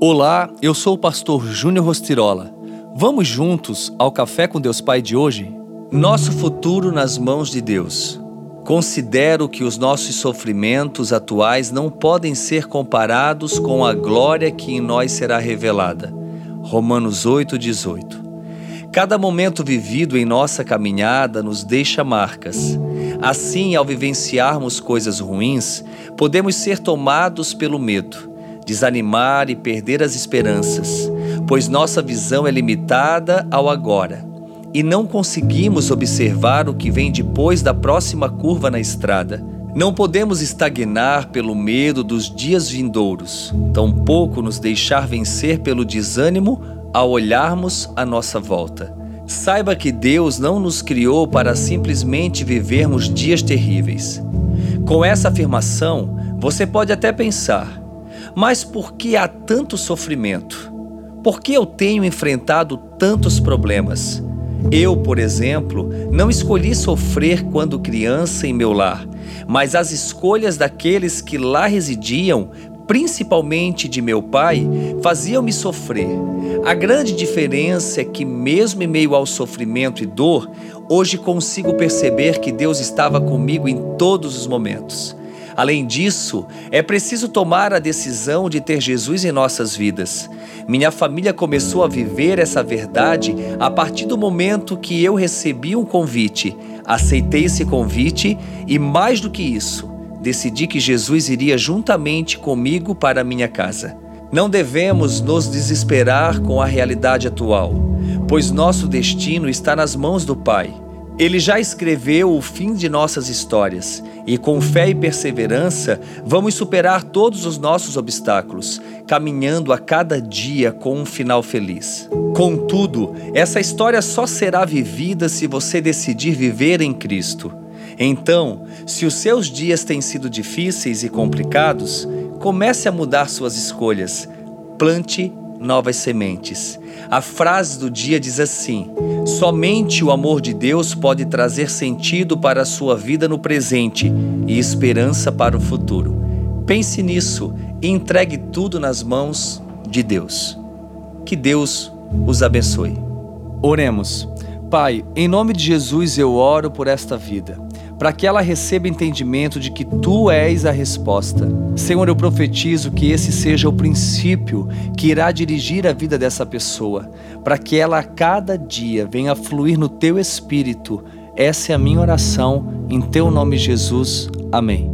Olá, eu sou o pastor Júnior Rostirola. Vamos juntos ao Café com Deus Pai de hoje? Nosso futuro nas mãos de Deus. Considero que os nossos sofrimentos atuais não podem ser comparados com a glória que em nós será revelada. Romanos 8:18. Cada momento vivido em nossa caminhada nos deixa marcas. Assim, ao vivenciarmos coisas ruins, podemos ser tomados pelo medo desanimar e perder as esperanças, pois nossa visão é limitada ao agora e não conseguimos observar o que vem depois da próxima curva na estrada. Não podemos estagnar pelo medo dos dias vindouros, tampouco nos deixar vencer pelo desânimo ao olharmos à nossa volta. Saiba que Deus não nos criou para simplesmente vivermos dias terríveis. Com essa afirmação, você pode até pensar: mas por que há tanto sofrimento? Por que eu tenho enfrentado tantos problemas? Eu, por exemplo, não escolhi sofrer quando criança em meu lar, mas as escolhas daqueles que lá residiam, principalmente de meu pai, faziam-me sofrer. A grande diferença é que, mesmo em meio ao sofrimento e dor, hoje consigo perceber que Deus estava comigo em todos os momentos. Além disso, é preciso tomar a decisão de ter Jesus em nossas vidas. Minha família começou a viver essa verdade a partir do momento que eu recebi um convite. Aceitei esse convite e, mais do que isso, decidi que Jesus iria juntamente comigo para minha casa. Não devemos nos desesperar com a realidade atual, pois nosso destino está nas mãos do Pai. Ele já escreveu o fim de nossas histórias e, com fé e perseverança, vamos superar todos os nossos obstáculos, caminhando a cada dia com um final feliz. Contudo, essa história só será vivida se você decidir viver em Cristo. Então, se os seus dias têm sido difíceis e complicados, comece a mudar suas escolhas. Plante novas sementes. A frase do dia diz assim: Somente o amor de Deus pode trazer sentido para a sua vida no presente e esperança para o futuro. Pense nisso e entregue tudo nas mãos de Deus. Que Deus os abençoe. Oremos. Pai, em nome de Jesus eu oro por esta vida para que ela receba entendimento de que tu és a resposta. Senhor, eu profetizo que esse seja o princípio que irá dirigir a vida dessa pessoa, para que ela a cada dia venha fluir no teu espírito. Essa é a minha oração, em teu nome, Jesus. Amém.